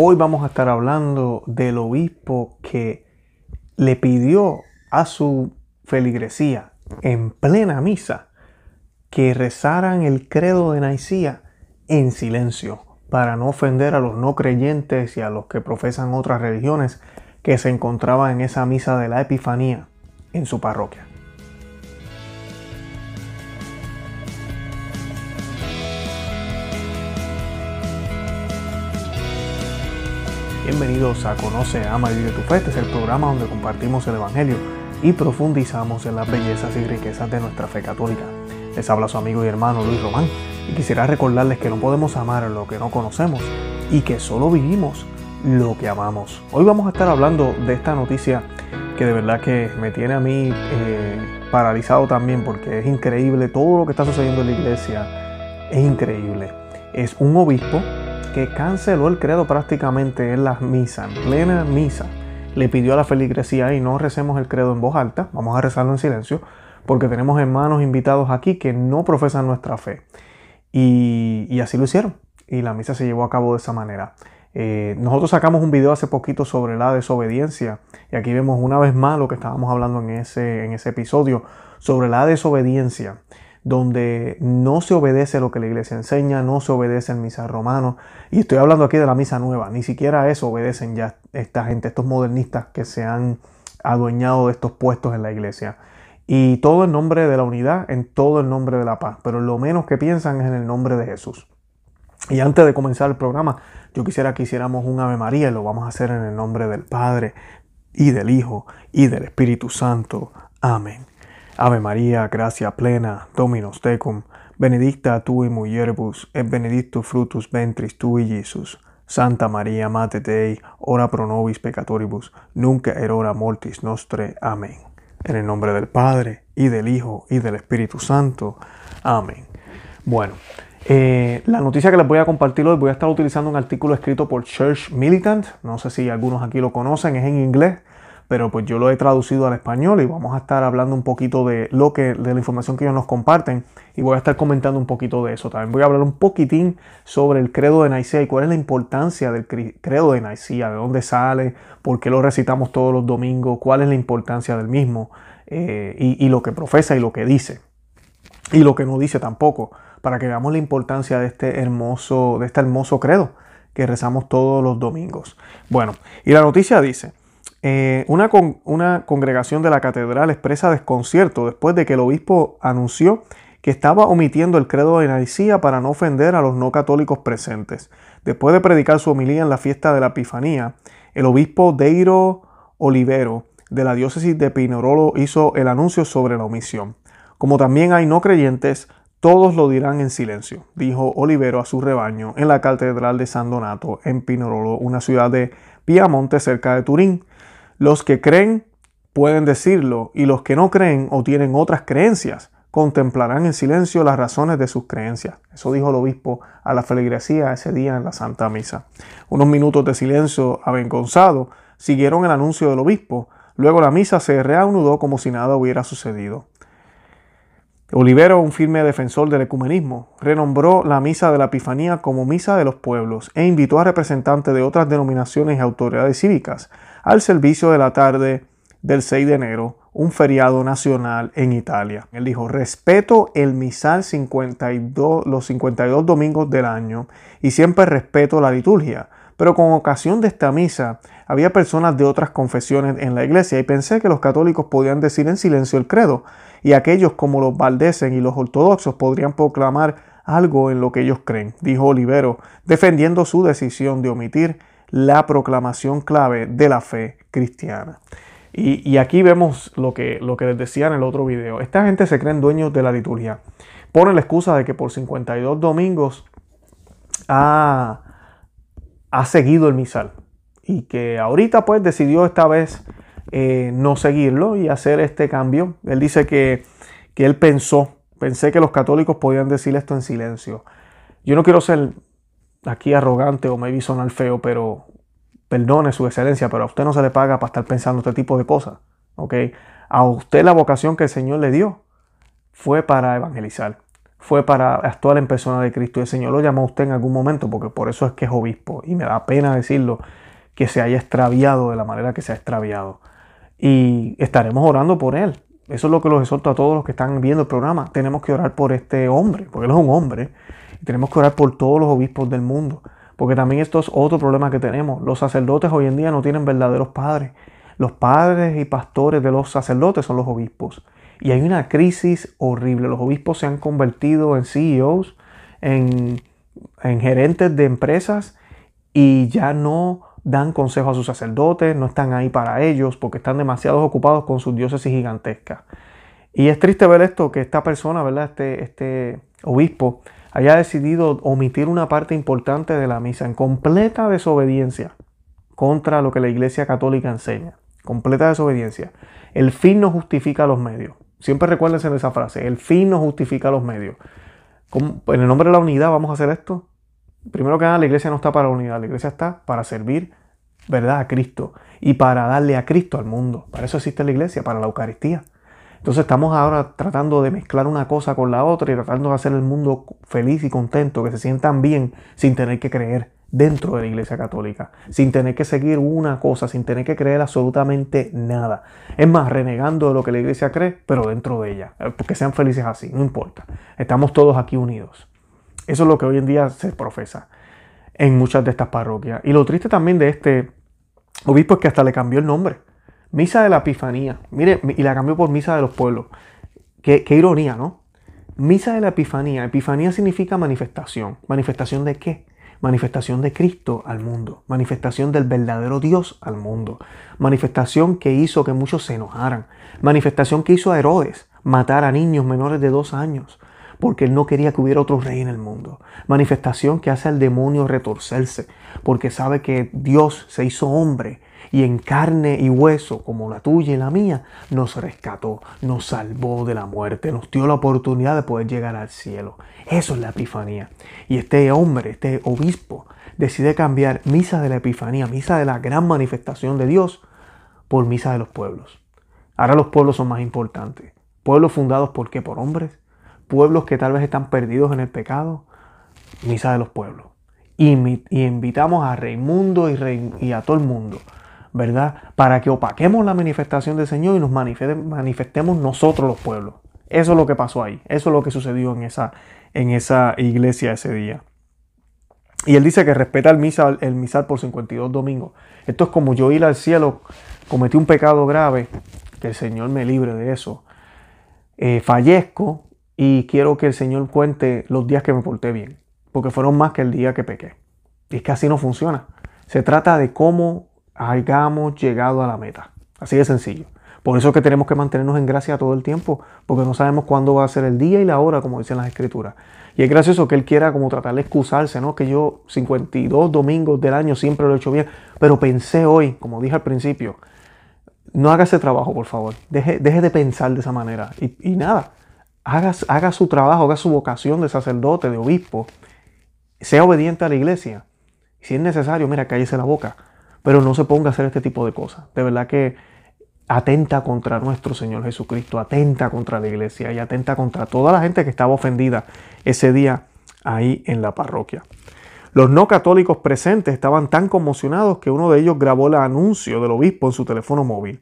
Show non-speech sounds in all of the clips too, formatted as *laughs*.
Hoy vamos a estar hablando del obispo que le pidió a su feligresía en plena misa que rezaran el credo de Nicía en silencio para no ofender a los no creyentes y a los que profesan otras religiones que se encontraban en esa misa de la Epifanía en su parroquia. Bienvenidos a Conoce, Ama y Vive tu Fe. Este es el programa donde compartimos el Evangelio y profundizamos en las bellezas y riquezas de nuestra fe católica. Les habla su amigo y hermano Luis Román y quisiera recordarles que no podemos amar lo que no conocemos y que solo vivimos lo que amamos. Hoy vamos a estar hablando de esta noticia que de verdad que me tiene a mí eh, paralizado también porque es increíble todo lo que está sucediendo en la iglesia. Es increíble. Es un obispo canceló el credo prácticamente en las misas, en plena misa. Le pidió a la feligresía y no recemos el credo en voz alta, vamos a rezarlo en silencio, porque tenemos hermanos invitados aquí que no profesan nuestra fe. Y, así lo hicieron. Y la misa se llevó a cabo de esa manera. Eh, nosotros sacamos un video hace poquito sobre la desobediencia y aquí vemos una vez más lo que estábamos hablando en ese, en ese episodio sobre la desobediencia donde no se obedece lo que la iglesia enseña, no se obedece el misa romano. Y estoy hablando aquí de la misa nueva, ni siquiera eso obedecen ya esta gente, estos modernistas que se han adueñado de estos puestos en la iglesia. Y todo en nombre de la unidad, en todo el nombre de la paz, pero lo menos que piensan es en el nombre de Jesús. Y antes de comenzar el programa, yo quisiera que hiciéramos un Ave María y lo vamos a hacer en el nombre del Padre y del Hijo y del Espíritu Santo. Amén. Ave María, gracia plena, Dominus tecum, benedicta tu in mulieribus, et benedictus fructus ventris tui, Jesus. Santa María, Mate Dei, ora pro nobis peccatoribus, nunca et hora mortis nostre. Amén. En el nombre del Padre, y del Hijo, y del Espíritu Santo. Amén. Bueno, eh, la noticia que les voy a compartir hoy, voy a estar utilizando un artículo escrito por Church Militant, no sé si algunos aquí lo conocen, es en inglés, pero pues yo lo he traducido al español y vamos a estar hablando un poquito de lo que de la información que ellos nos comparten y voy a estar comentando un poquito de eso. También voy a hablar un poquitín sobre el credo de Nicea y cuál es la importancia del credo de Nicea, de dónde sale, por qué lo recitamos todos los domingos, cuál es la importancia del mismo eh, y, y lo que profesa y lo que dice y lo que no dice tampoco, para que veamos la importancia de este hermoso, de este hermoso credo que rezamos todos los domingos. Bueno, y la noticia dice, eh, una, una congregación de la catedral expresa desconcierto después de que el obispo anunció que estaba omitiendo el credo de Nicía para no ofender a los no católicos presentes. Después de predicar su homilía en la fiesta de la Epifanía, el obispo Deiro Olivero de la diócesis de Pinerolo hizo el anuncio sobre la omisión. Como también hay no creyentes, todos lo dirán en silencio, dijo Olivero a su rebaño en la catedral de San Donato en Pinerolo, una ciudad de Piamonte cerca de Turín. Los que creen pueden decirlo y los que no creen o tienen otras creencias contemplarán en silencio las razones de sus creencias. Eso dijo el obispo a la feligresía ese día en la Santa Misa. Unos minutos de silencio avergonzado siguieron el anuncio del obispo. Luego la misa se reanudó como si nada hubiera sucedido. Olivero, un firme defensor del ecumenismo, renombró la Misa de la Epifanía como Misa de los Pueblos e invitó a representantes de otras denominaciones y autoridades cívicas al servicio de la tarde del 6 de enero, un feriado nacional en Italia. Él dijo, respeto el misal 52, los 52 domingos del año y siempre respeto la liturgia, pero con ocasión de esta misa había personas de otras confesiones en la iglesia y pensé que los católicos podían decir en silencio el credo y aquellos como los valdesen y los ortodoxos podrían proclamar algo en lo que ellos creen, dijo Olivero, defendiendo su decisión de omitir la proclamación clave de la fe cristiana. Y, aquí vemos lo que, lo que les decía en el otro video. Esta gente se creen dueños de la liturgia. Ponen la excusa de que por 52 domingos ha, ha seguido el misal. Y que ahorita pues decidió esta vez eh, no seguirlo y hacer este cambio. Él dice que, que él pensó, pensé que los católicos podían decir esto en silencio. Yo no quiero ser aquí arrogante o maybe sonar feo, pero perdone su excelencia, pero a usted no se le paga para estar pensando este tipo de cosas. ¿ok? A usted la vocación que el Señor le dio fue para evangelizar. fue para actuar en persona de Cristo. Y el Señor lo llamó a usted en algún momento, porque por eso es que es obispo. Y me da pena decirlo, que se haya extraviado de la manera que se ha extraviado. Y estaremos orando por él. Eso es lo que los exhorto a todos los que están viendo el programa. Tenemos que orar por este hombre, porque él es un hombre. Tenemos que orar por todos los obispos del mundo. Porque también esto es otro problema que tenemos. Los sacerdotes hoy en día no tienen verdaderos padres. Los padres y pastores de los sacerdotes son los obispos. Y hay una crisis horrible. Los obispos se han convertido en CEOs, en, gerentes de empresas y ya no dan consejo a sus sacerdotes, no están ahí para ellos porque están demasiado ocupados con sus diócesis gigantescas. Y es triste ver esto, que esta persona, ¿verdad? Este, este obispo haya decidido omitir una parte importante de la misa en completa desobediencia contra lo que la Iglesia Católica enseña. Completa desobediencia. El fin no justifica los medios. Siempre recuérdense de esa frase. El fin no justifica los medios. En el nombre de la unidad vamos a hacer esto. Primero que nada, la iglesia no está para la unidad. La iglesia está para servir, ¿verdad?, a Cristo. Y para darle a Cristo al mundo. Para eso existe la iglesia, para la Eucaristía. Entonces estamos ahora tratando de mezclar una cosa con la otra y tratando de hacer el mundo feliz y contento, que se sientan bien sin tener que creer dentro de la Iglesia Católica, sin tener que seguir una cosa, sin tener que creer absolutamente nada. Es más, renegando de lo que la Iglesia cree, pero dentro de ella, eh, porque sean felices así, no importa. Estamos todos aquí unidos. Eso es lo que hoy en día se profesa en muchas de estas parroquias. Y lo triste también de este obispo es que hasta le cambió el nombre. Misa de la Epifanía. Mire, y la cambió por Misa de los Pueblos. Qué, ironía, ¿no? Misa de la Epifanía. Epifanía significa manifestación. ¿Manifestación de qué? manifestación de Cristo al mundo, manifestación del verdadero Dios al mundo, manifestación que hizo que muchos se enojaran, manifestación que hizo a Herodes matar a niños menores de dos años, porque él no quería que hubiera otro rey en el mundo, manifestación que hace al demonio retorcerse, porque sabe que Dios se hizo hombre y en carne y hueso, como la tuya y la mía, nos rescató, nos salvó de la muerte, nos dio la oportunidad de poder llegar al cielo. Eso es la Epifanía. Y este hombre, este obispo, decide cambiar misa de la Epifanía, misa de la gran manifestación de Dios, por misa de los pueblos. Ahora los pueblos son más importantes. Pueblos fundados por qué? Por hombres. Pueblos que tal vez están perdidos en el pecado. Misa de los pueblos. Y, invitamos a Raimundo y, y a todo el mundo ¿verdad? Para que opaquemos la manifestación del Señor y nos manifestemos nosotros los pueblos. Eso es lo que pasó ahí. Eso es lo que sucedió en esa, en esa iglesia ese día. Y él dice que respeta el misal, el misal por 52 domingos. Esto es como yo ir al cielo, cometí un pecado grave, que el Señor me libre de eso. Eh, fallezco y quiero que el Señor cuente los días que me porté bien, porque fueron más que el día que pequé. Y es que así no funciona. Se trata de cómo hayamos llegado a la meta. Así de sencillo. Por eso es que tenemos que mantenernos en gracia todo el tiempo, porque no sabemos cuándo va a ser el día y la hora, como dicen las escrituras. Y es gracioso que él quiera como tratar de excusarse, ¿no? Que yo 52 domingos del año siempre lo he hecho bien, pero pensé hoy, como dije al principio, no haga ese trabajo, por favor. Deje, de pensar de esa manera. Y, nada, haga, haga su trabajo, haga su vocación de sacerdote, de obispo. Sea obediente a la iglesia. Si es necesario, mira, cállese la boca pero no se ponga a hacer este tipo de cosas. De verdad que atenta contra nuestro Señor Jesucristo, atenta contra la iglesia y atenta contra toda la gente que estaba ofendida ese día ahí en la parroquia. Los no católicos presentes estaban tan conmocionados que uno de ellos grabó el anuncio del obispo en su teléfono móvil.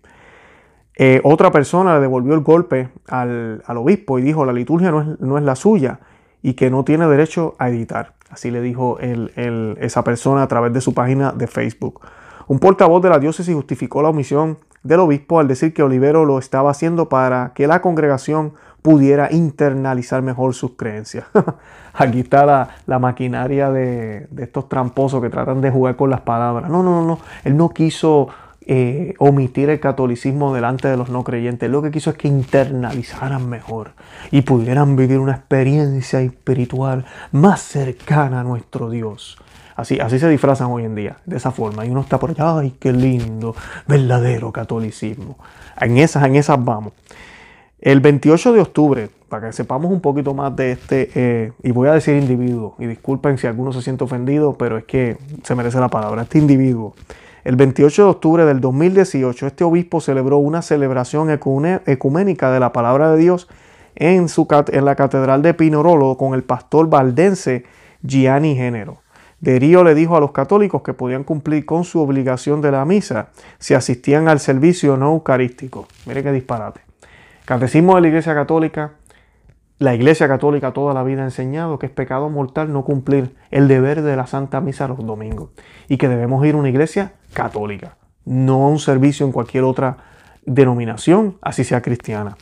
Eh, otra persona le devolvió el golpe al, obispo y dijo la liturgia no es, no es, la suya y que no tiene derecho a editar. Así le dijo esa persona a través de su página de Facebook. Un portavoz de la diócesis justificó la omisión del obispo al decir que Olivero lo estaba haciendo para que la congregación pudiera internalizar mejor sus creencias. *laughs* Aquí está la, maquinaria de, estos tramposos que tratan de jugar con las palabras. No, no, no, no. Él no quiso eh, omitir el catolicismo delante de los no creyentes. Lo que quiso es que internalizaran mejor y pudieran vivir una experiencia espiritual más cercana a nuestro Dios. Así, así se disfrazan hoy en día, de esa forma. Y uno está por allá, ay, qué lindo, verdadero catolicismo. En esas, en esas vamos. El 28 de octubre, para que sepamos un poquito más de este, eh, y voy a decir individuo, y disculpen si alguno se siente ofendido, pero es que se merece la palabra, este individuo. El 28 de octubre del 2018, este obispo celebró una celebración ecuménica de la palabra de Dios en, su, en la Catedral de Pinorolo con el pastor valdense Gianni Género. Derío le dijo a los católicos que podían cumplir con su obligación de la misa si asistían al servicio no eucarístico. Mire qué disparate. Catecismo de la Iglesia Católica. La Iglesia Católica toda la vida ha enseñado que es pecado mortal no cumplir el deber de la Santa Misa los domingos y que debemos ir a una iglesia católica, no a un servicio en cualquier otra denominación, así sea cristiana.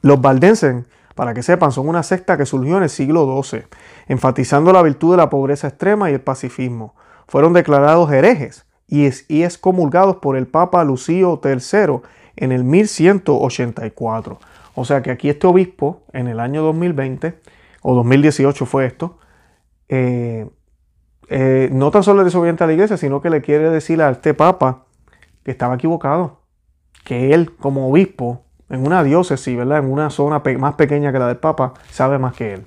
Los valdenses para que sepan, son una secta que surgió en el siglo XII, enfatizando la virtud de la pobreza extrema y el pacifismo. Fueron declarados herejes y, excomulgados por el Papa Lucio III en el 1184. O sea que aquí este obispo, en el año 2020, o 2018 fue esto, eh, eh, no tan solo le desobediente a la iglesia, sino que le quiere decir a este Papa que estaba equivocado, que él como obispo en una diócesis, ¿verdad? En una zona más pequeña que la del Papa, sabe más que él.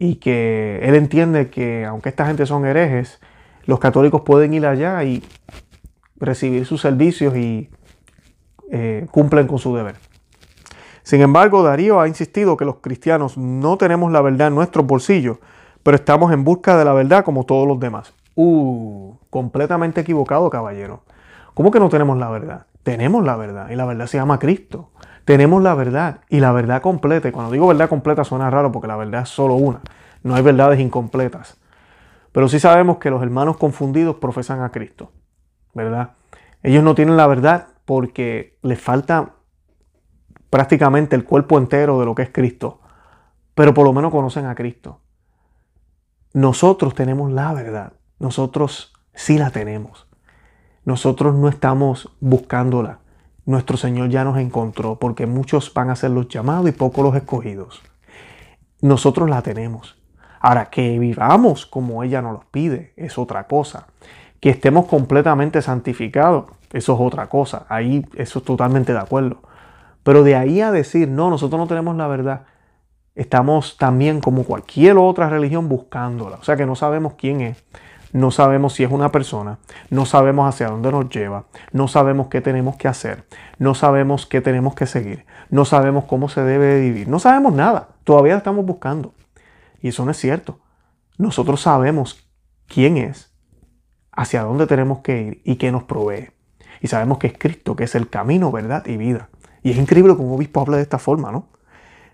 Y que él entiende que aunque esta gente son herejes, los católicos pueden ir allá y recibir sus servicios y eh, cumplen con su deber. Sin embargo, Darío ha insistido que los cristianos no tenemos la verdad en nuestros bolsillos, pero estamos en busca de la verdad como todos los demás. Uh, completamente equivocado, caballero. ¿Cómo que no tenemos la verdad? Tenemos la verdad y la verdad se llama Cristo tenemos la verdad y la verdad completa. Y cuando digo verdad completa suena raro porque la verdad es solo una. No hay verdades incompletas. Pero sí sabemos que los hermanos confundidos profesan a Cristo. ¿Verdad? Ellos no tienen la verdad porque les falta prácticamente el cuerpo entero de lo que es Cristo. Pero por lo menos conocen a Cristo. Nosotros tenemos la verdad. Nosotros sí la tenemos. Nosotros no estamos buscándola nuestro Señor ya nos encontró, porque muchos van a ser los llamados y pocos los escogidos. Nosotros la tenemos. Ahora, que vivamos como ella nos los pide, es otra cosa. Que estemos completamente santificados, eso es otra cosa. Ahí, eso es totalmente de acuerdo. Pero de ahí a decir, no, nosotros no tenemos la verdad, estamos también como cualquier otra religión buscándola. O sea que no sabemos quién es, no sabemos si es una persona, no sabemos hacia dónde nos lleva, no sabemos qué tenemos que hacer, no sabemos qué tenemos que seguir, no sabemos cómo se debe vivir, no sabemos nada, todavía estamos buscando. Y eso no es cierto. Nosotros sabemos quién es, hacia dónde tenemos que ir y qué nos provee. Y sabemos que es Cristo, que es el camino, verdad y vida. Y es increíble que un obispo hable de esta forma, ¿no?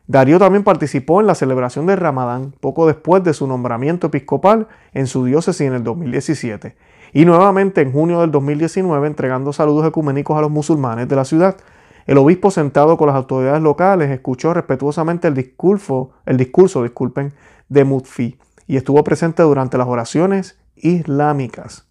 Darío también participó en la celebración del Ramadán poco después de su nombramiento episcopal en su diócesis en el 2017 y nuevamente en junio del 2019 entregando saludos ecuménicos a los musulmanes de la ciudad. El obispo sentado con las autoridades locales escuchó respetuosamente el discurso, el discurso disculpen, de Mutfi y estuvo presente durante las oraciones islámicas.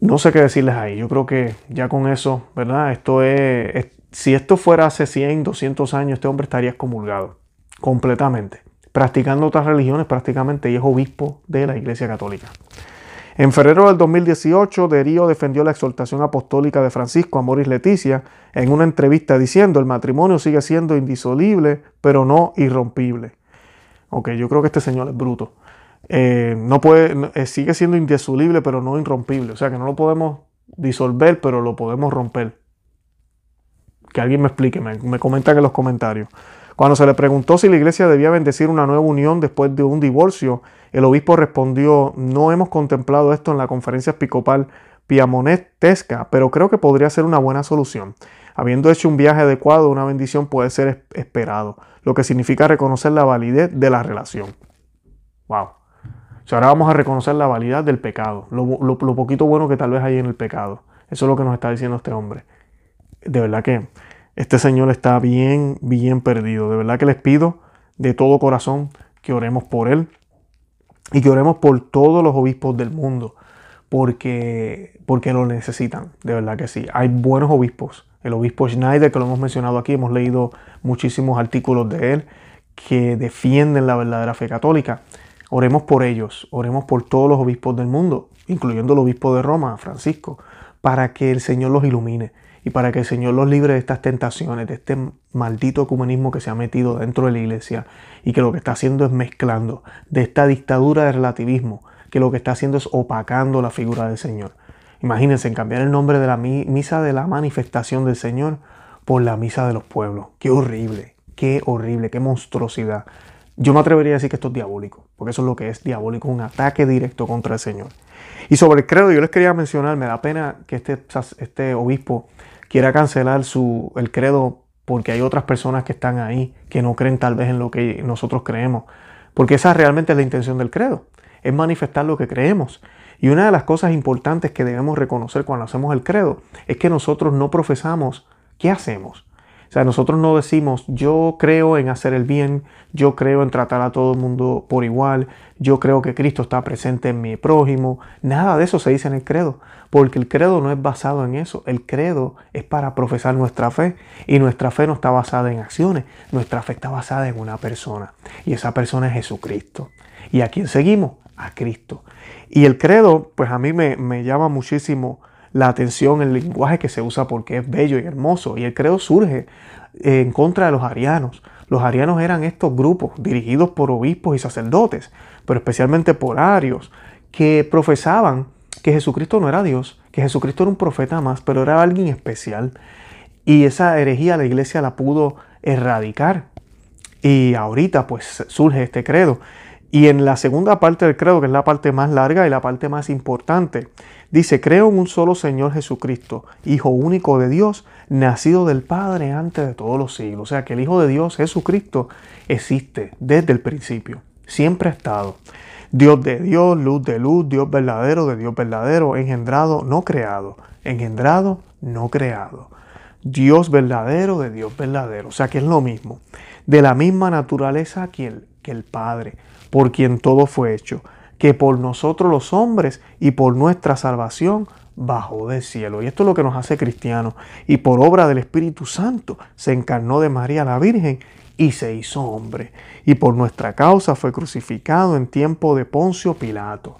No sé qué decirles ahí, yo creo que ya con eso, ¿verdad? Esto es si esto fuera hace 100, 200 años, este hombre estaría excomulgado completamente, practicando otras religiones prácticamente y es obispo de la Iglesia Católica. En febrero del 2018, Derío defendió la exhortación apostólica de Francisco a Moris Leticia en una entrevista diciendo el matrimonio sigue siendo indisoluble, pero no irrompible. Ok, yo creo que este señor es bruto. Eh, no puede, eh, sigue siendo indisoluble, pero no irrompible. O sea que no lo podemos disolver, pero lo podemos romper que alguien me explique, me, me comentan en los comentarios. Cuando se le preguntó si la iglesia debía bendecir una nueva unión después de un divorcio, el obispo respondió, no hemos contemplado esto en la conferencia episcopal piamonetesca, pero creo que podría ser una buena solución. Habiendo hecho un viaje adecuado, una bendición puede ser esperado, lo que significa reconocer la validez de la relación. Wow. ahora vamos a reconocer la validez del pecado, lo, lo poquito bueno que tal vez hay en el pecado. Eso es lo que nos está diciendo este hombre de verdad que este señor está bien, bien perdido. De verdad que les pido de todo corazón que oremos por él y que oremos por todos los obispos del mundo, porque, porque lo necesitan, de verdad que sí. Hay buenos obispos. El obispo Schneider, que lo hemos mencionado aquí, hemos leído muchísimos artículos de él que defienden la verdadera fe católica. Oremos por ellos, oremos por todos los obispos del mundo, incluyendo el obispo de Roma, Francisco, para que el Señor los ilumine y para que el Señor los libre de estas tentaciones, de este maldito ecumenismo que se ha metido dentro de la iglesia y que lo que está haciendo es mezclando, de esta dictadura de relativismo, que lo que está haciendo es opacando la figura del Señor. Imagínense, en cambiar el nombre de la misa de la manifestación del Señor por la misa de los pueblos. Qué horrible, qué horrible, qué monstruosidad. Yo me atrevería a decir que esto es diabólico, porque eso es lo que es diabólico, un ataque directo contra el Señor. Y sobre el credo, yo les quería mencionar, me da pena que este, este obispo quiera cancelar su, el credo porque hay otras personas que están ahí que no creen tal vez en lo que nosotros creemos. Porque esa realmente es la intención del credo, es manifestar lo que creemos. Y una de las cosas importantes que debemos reconocer cuando hacemos el credo es que nosotros no profesamos qué hacemos. O sea, nosotros no decimos, yo creo en hacer el bien, yo creo en tratar a todo el mundo por igual, yo creo que Cristo está presente en mi prójimo. Nada de eso se dice en el credo, porque el credo no es basado en eso. El credo es para profesar nuestra fe y nuestra fe no está basada en acciones, nuestra fe está basada en una persona y esa persona es Jesucristo. ¿Y a quién seguimos? A Cristo. Y el credo, pues a mí me, me llama muchísimo la atención, el lenguaje que se usa porque es bello y hermoso. Y el credo surge en contra de los arianos. Los arianos eran estos grupos dirigidos por obispos y sacerdotes, pero especialmente por arios, que profesaban que Jesucristo no era Dios, que Jesucristo era un profeta más, pero era alguien especial. Y esa herejía la iglesia la pudo erradicar. Y ahorita pues surge este credo. Y en la segunda parte del credo, que es la parte más larga y la parte más importante, dice, creo en un solo Señor Jesucristo, Hijo único de Dios, nacido del Padre antes de todos los siglos. O sea que el Hijo de Dios, Jesucristo, existe desde el principio, siempre ha estado. Dios de Dios, luz de luz, Dios verdadero de Dios verdadero, engendrado, no creado, engendrado, no creado. Dios verdadero de Dios verdadero. O sea que es lo mismo. De la misma naturaleza que el, que el Padre por quien todo fue hecho, que por nosotros los hombres y por nuestra salvación bajó del cielo. Y esto es lo que nos hace cristianos. Y por obra del Espíritu Santo se encarnó de María la Virgen y se hizo hombre. Y por nuestra causa fue crucificado en tiempo de Poncio Pilato.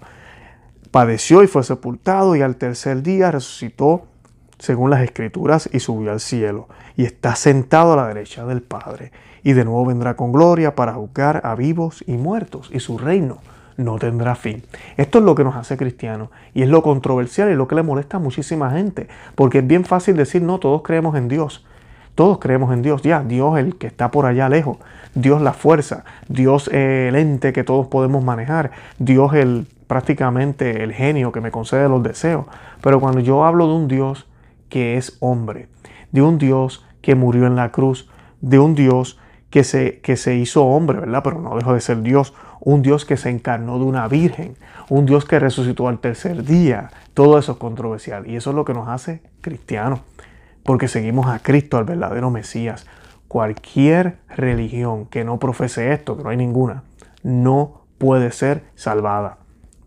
Padeció y fue sepultado y al tercer día resucitó según las escrituras y subió al cielo y está sentado a la derecha del Padre y de nuevo vendrá con gloria para juzgar a vivos y muertos, y su reino no tendrá fin. Esto es lo que nos hace cristianos y es lo controversial y lo que le molesta a muchísima gente, porque es bien fácil decir, no, todos creemos en Dios. Todos creemos en Dios, ya, Dios el que está por allá lejos, Dios la fuerza, Dios el ente que todos podemos manejar, Dios el prácticamente el genio que me concede los deseos. Pero cuando yo hablo de un Dios que es hombre, de un Dios que murió en la cruz, de un Dios que se, que se hizo hombre, ¿verdad? Pero no dejó de ser Dios. Un Dios que se encarnó de una virgen. Un Dios que resucitó al tercer día. Todo eso es controversial. Y eso es lo que nos hace cristianos. Porque seguimos a Cristo, al verdadero Mesías. Cualquier religión que no profese esto, que no hay ninguna, no puede ser salvada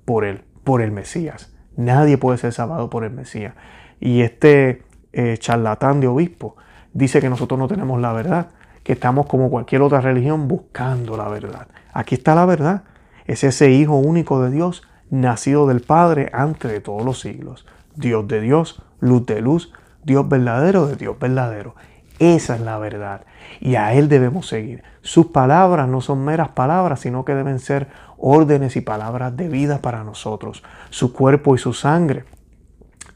por él, por el Mesías. Nadie puede ser salvado por el Mesías. Y este eh, charlatán de obispo dice que nosotros no tenemos la verdad que estamos como cualquier otra religión buscando la verdad. Aquí está la verdad. Es ese Hijo único de Dios, nacido del Padre antes de todos los siglos. Dios de Dios, luz de luz, Dios verdadero de Dios verdadero. Esa es la verdad. Y a Él debemos seguir. Sus palabras no son meras palabras, sino que deben ser órdenes y palabras de vida para nosotros. Su cuerpo y su sangre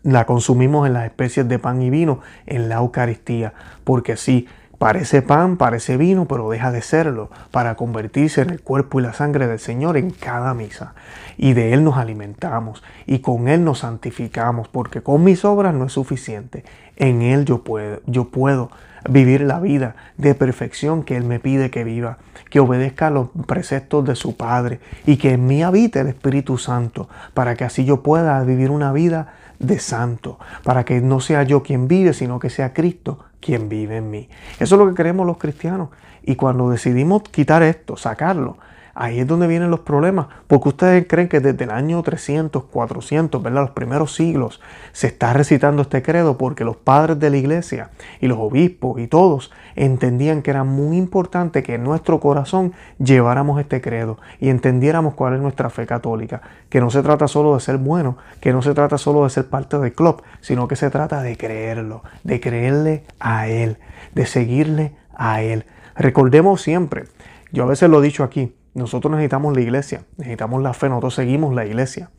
la consumimos en las especies de pan y vino en la Eucaristía. Porque sí, Parece pan, parece vino, pero deja de serlo para convertirse en el cuerpo y la sangre del Señor en cada misa. Y de Él nos alimentamos y con Él nos santificamos, porque con mis obras no es suficiente. En Él yo puedo, vivir la vida de perfección que Él me pide que viva, que obedezca a los preceptos de su Padre y que en mí habite el Espíritu Santo, para que así yo pueda vivir una vida de santo, para que no sea yo quien vive, sino que sea Cristo quien vive en mí. Eso es lo que queremos los cristianos. Y cuando decidimos quitar esto, sacarlo, Ahí es donde vienen los problemas, porque ustedes creen que desde el año 300, 400, ¿verdad? Los primeros siglos se está recitando este credo porque los padres de la iglesia y los obispos y todos entendían que era muy importante que en nuestro corazón lleváramos este credo y entendiéramos cuál es nuestra fe católica, que no se trata solo de ser bueno, que no se trata solo de ser parte del club, sino que se trata de creerlo, de creerle a Él, de seguirle a Él. Recordemos siempre, yo a veces lo he dicho aquí, nosotros necesitamos la iglesia, necesitamos la fe, nosotros seguimos la iglesia.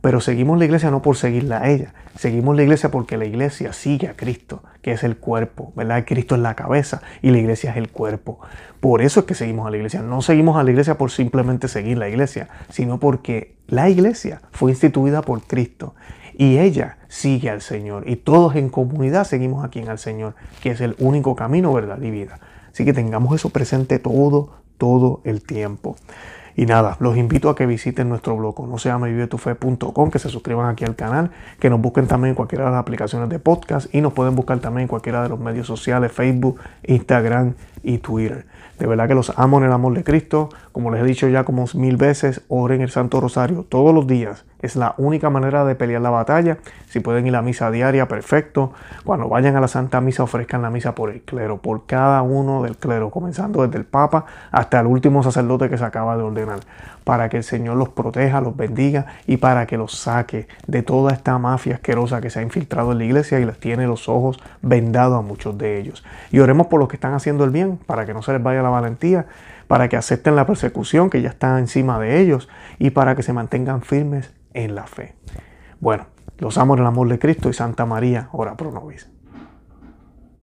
Pero seguimos la iglesia no por seguirla a ella, seguimos la iglesia porque la iglesia sigue a Cristo, que es el cuerpo, ¿verdad? Cristo es la cabeza y la iglesia es el cuerpo. Por eso es que seguimos a la iglesia. No seguimos a la iglesia por simplemente seguir la iglesia, sino porque la iglesia fue instituida por Cristo y ella sigue al Señor. Y todos en comunidad seguimos a quien al Señor, que es el único camino, verdad y vida. Así que tengamos eso presente todo, todo el tiempo. Y nada, los invito a que visiten nuestro blog, no se llama vivetufe.com, que se suscriban aquí al canal, que nos busquen también en cualquiera de las aplicaciones de podcast y nos pueden buscar también en cualquiera de los medios sociales, Facebook, Instagram y Twitter. De verdad que los amo en el amor de Cristo. Como les he dicho ya como mil veces, oren el Santo Rosario todos los días. Es la única manera de pelear la batalla. Si pueden ir a misa diaria, perfecto. Cuando vayan a la Santa Misa, ofrezcan la misa por el clero, por cada uno del clero, comenzando desde el Papa hasta el último sacerdote que se acaba de ordenar, para que el Señor los proteja, los bendiga y para que los saque de toda esta mafia asquerosa que se ha infiltrado en la iglesia y les tiene los ojos vendados a muchos de ellos. Y oremos por los que están haciendo el bien, para que no se les vaya la valentía, para que acepten la persecución que ya está encima de ellos y para que se mantengan firmes en la fe. Bueno, los amo en el amor de Cristo y Santa María, ora pro nobis.